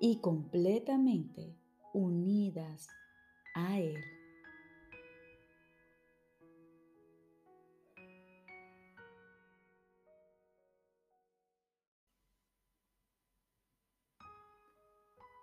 y completamente unidas a Él.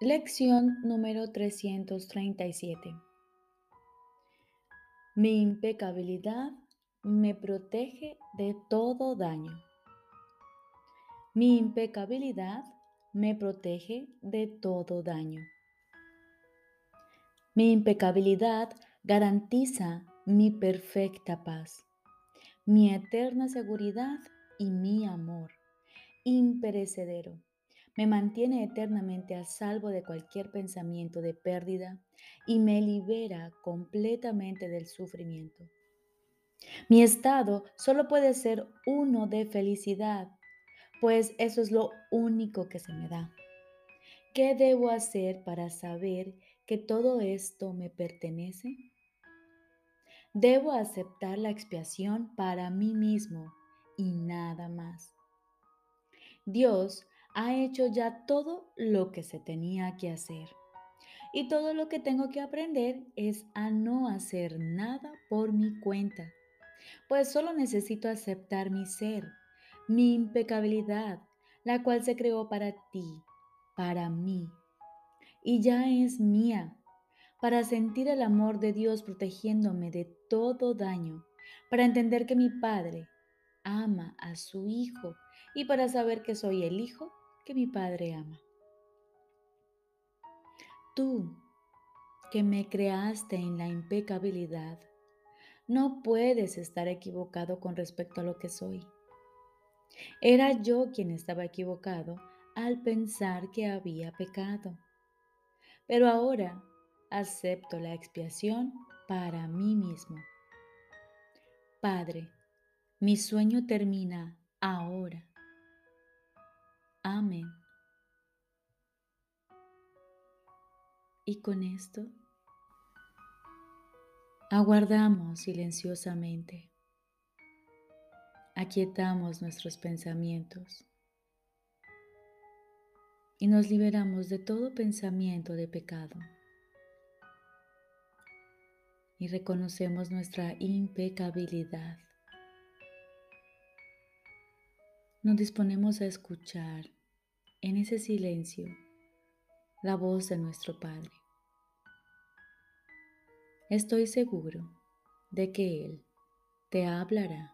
Lección número 337. Mi impecabilidad me protege de todo daño. Mi impecabilidad me protege de todo daño. Mi impecabilidad garantiza mi perfecta paz, mi eterna seguridad y mi amor imperecedero. Me mantiene eternamente a salvo de cualquier pensamiento de pérdida y me libera completamente del sufrimiento. Mi estado solo puede ser uno de felicidad pues eso es lo único que se me da. ¿Qué debo hacer para saber que todo esto me pertenece? Debo aceptar la expiación para mí mismo y nada más. Dios ha hecho ya todo lo que se tenía que hacer. Y todo lo que tengo que aprender es a no hacer nada por mi cuenta, pues solo necesito aceptar mi ser, mi impecabilidad, la cual se creó para ti, para mí, y ya es mía, para sentir el amor de Dios protegiéndome de todo daño, para entender que mi Padre ama a su Hijo y para saber que soy el Hijo que mi Padre ama. Tú, que me creaste en la impecabilidad, no puedes estar equivocado con respecto a lo que soy. Era yo quien estaba equivocado al pensar que había pecado. Pero ahora acepto la expiación para mí mismo. Padre, mi sueño termina ahora. Amén. Y con esto aguardamos silenciosamente. Aquietamos nuestros pensamientos y nos liberamos de todo pensamiento de pecado. Y reconocemos nuestra impecabilidad. Nos disponemos a escuchar en ese silencio la voz de nuestro Padre. Estoy seguro de que Él te hablará